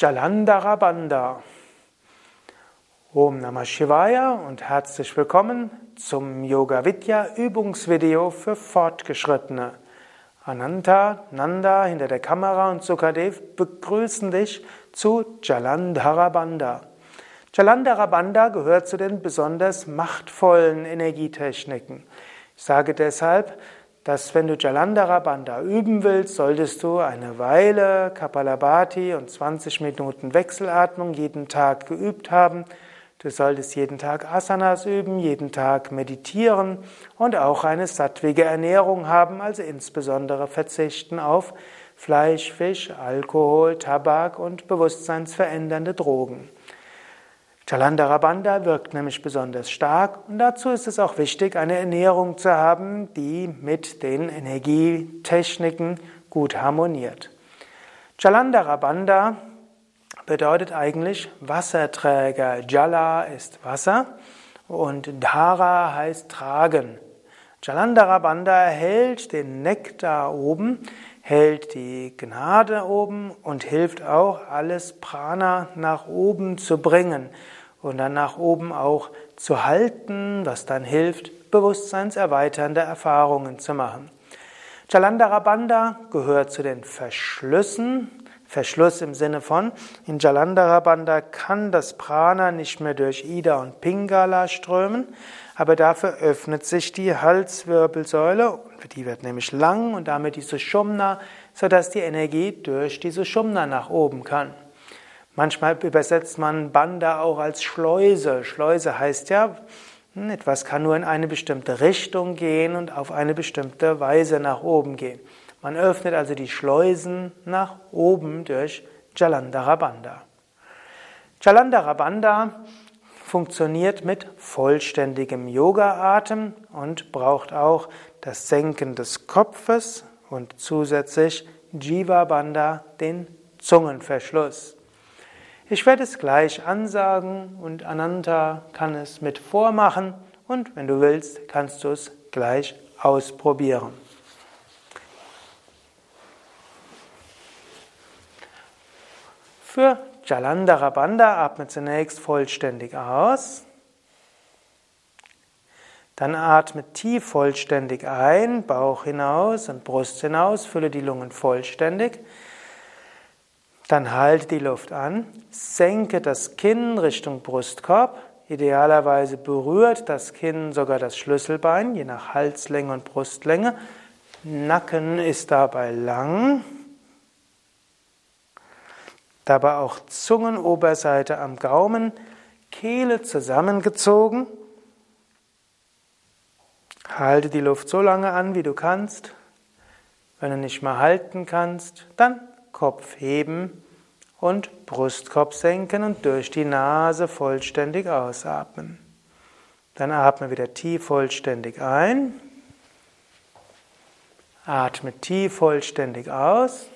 Jalandhara Bandha. Om Namah Shivaya und herzlich willkommen zum Yoga Vidya Übungsvideo für Fortgeschrittene. Ananta, Nanda hinter der Kamera und Sukadev begrüßen dich zu Jalandhara Bandha. Jalandhara Bandha gehört zu den besonders machtvollen Energietechniken. Ich sage deshalb, dass wenn du Jalandhara Bandha üben willst, solltest du eine Weile Kapalabhati und 20 Minuten Wechselatmung jeden Tag geübt haben. Du solltest jeden Tag Asanas üben, jeden Tag meditieren und auch eine sattwige Ernährung haben, also insbesondere verzichten auf Fleisch, Fisch, Alkohol, Tabak und bewusstseinsverändernde Drogen. Jalandhara Bandha wirkt nämlich besonders stark und dazu ist es auch wichtig, eine Ernährung zu haben, die mit den Energietechniken gut harmoniert. Jalandhara Bandha bedeutet eigentlich Wasserträger. Jala ist Wasser und Dhara heißt tragen. Jalandhara Bandha hält den Nektar oben, hält die Gnade oben und hilft auch, alles Prana nach oben zu bringen und dann nach oben auch zu halten, was dann hilft, bewusstseinserweiternde Erfahrungen zu machen. Jalandhara Bandha gehört zu den Verschlüssen. Verschluss im Sinne von, in Jalandhara Bandha kann das Prana nicht mehr durch Ida und Pingala strömen, aber dafür öffnet sich die Halswirbelsäule, die wird nämlich lang und damit die Sushumna, sodass die Energie durch die Sushumna nach oben kann. Manchmal übersetzt man Banda auch als Schleuse. Schleuse heißt ja, hm, etwas kann nur in eine bestimmte Richtung gehen und auf eine bestimmte Weise nach oben gehen. Man öffnet also die Schleusen nach oben durch Jalandhara Bandha. Jalandhara Bandha funktioniert mit vollständigem Yoga-Atem und braucht auch das Senken des Kopfes und zusätzlich Jiva Bandha, den Zungenverschluss. Ich werde es gleich ansagen und Ananta kann es mit vormachen und wenn du willst, kannst du es gleich ausprobieren. Für Jalandhara Bandha atme zunächst vollständig aus. Dann atme tief vollständig ein, Bauch hinaus und Brust hinaus, fülle die Lungen vollständig. Dann halte die Luft an, senke das Kinn Richtung Brustkorb. Idealerweise berührt das Kinn sogar das Schlüsselbein, je nach Halslänge und Brustlänge. Nacken ist dabei lang. Dabei auch Zungenoberseite am Gaumen, Kehle zusammengezogen. Halte die Luft so lange an, wie du kannst. Wenn du nicht mehr halten kannst, dann Kopf heben und Brustkorb senken und durch die Nase vollständig ausatmen. Dann atme wieder tief vollständig ein. Atme tief vollständig aus.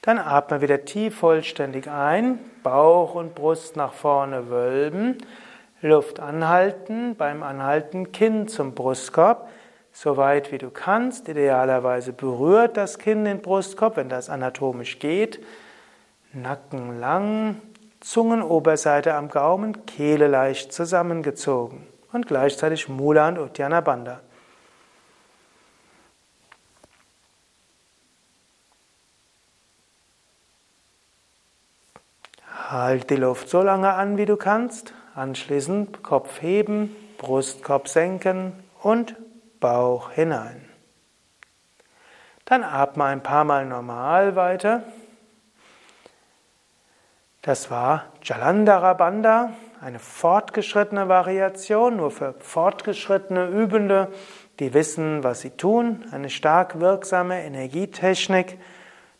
Dann atme wieder tief vollständig ein, Bauch und Brust nach vorne wölben, Luft anhalten, beim Anhalten Kinn zum Brustkorb, so weit wie du kannst. Idealerweise berührt das Kinn den Brustkorb, wenn das anatomisch geht. Nacken lang, Zungenoberseite am Gaumen, Kehle leicht zusammengezogen und gleichzeitig Mula und Uddiyana Bandha. Halt die Luft so lange an, wie du kannst. Anschließend Kopf heben, Brustkorb senken und Bauch hinein. Dann atme ein paar Mal normal weiter. Das war Jalandhara Bandha, eine fortgeschrittene Variation, nur für fortgeschrittene Übende, die wissen, was sie tun. Eine stark wirksame Energietechnik,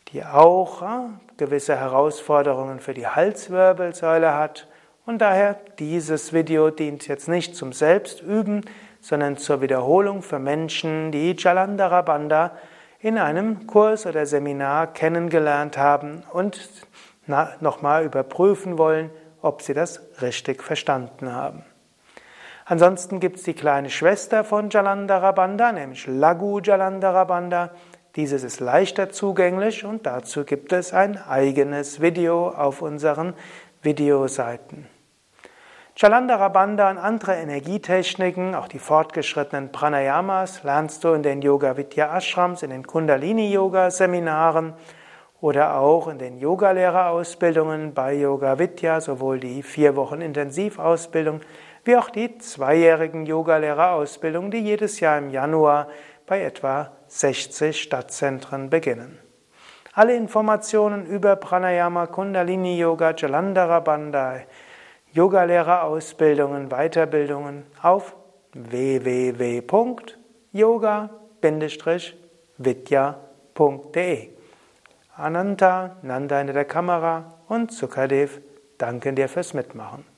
die auch ja, gewisse Herausforderungen für die Halswirbelsäule hat. Und daher dieses Video dient jetzt nicht zum Selbstüben, sondern zur Wiederholung für Menschen, die Jalandhara Bandha in einem Kurs oder Seminar kennengelernt haben und nochmal überprüfen wollen, ob sie das richtig verstanden haben. Ansonsten gibt es die kleine Schwester von Jalandhara Bandha, nämlich Lagu Jalandhara Bandha. Dieses ist leichter zugänglich und dazu gibt es ein eigenes Video auf unseren Videoseiten. Chalandara Bandha und andere Energietechniken, auch die fortgeschrittenen Pranayamas, lernst du in den Yoga Vidya Ashrams, in den Kundalini Yoga Seminaren oder auch in den Yogalehrerausbildungen bei Yoga Vidya, sowohl die vier Wochen Intensivausbildung wie auch die zweijährigen Yogalehrerausbildungen, die jedes Jahr im Januar bei etwa 60 Stadtzentren beginnen. Alle Informationen über Pranayama, Kundalini Yoga, Jalandhara Bandha, Yogalehrerausbildungen, Weiterbildungen auf www.yoga-vidya.de. Ananta, Nanda in der Kamera und Sukadev danken dir fürs Mitmachen.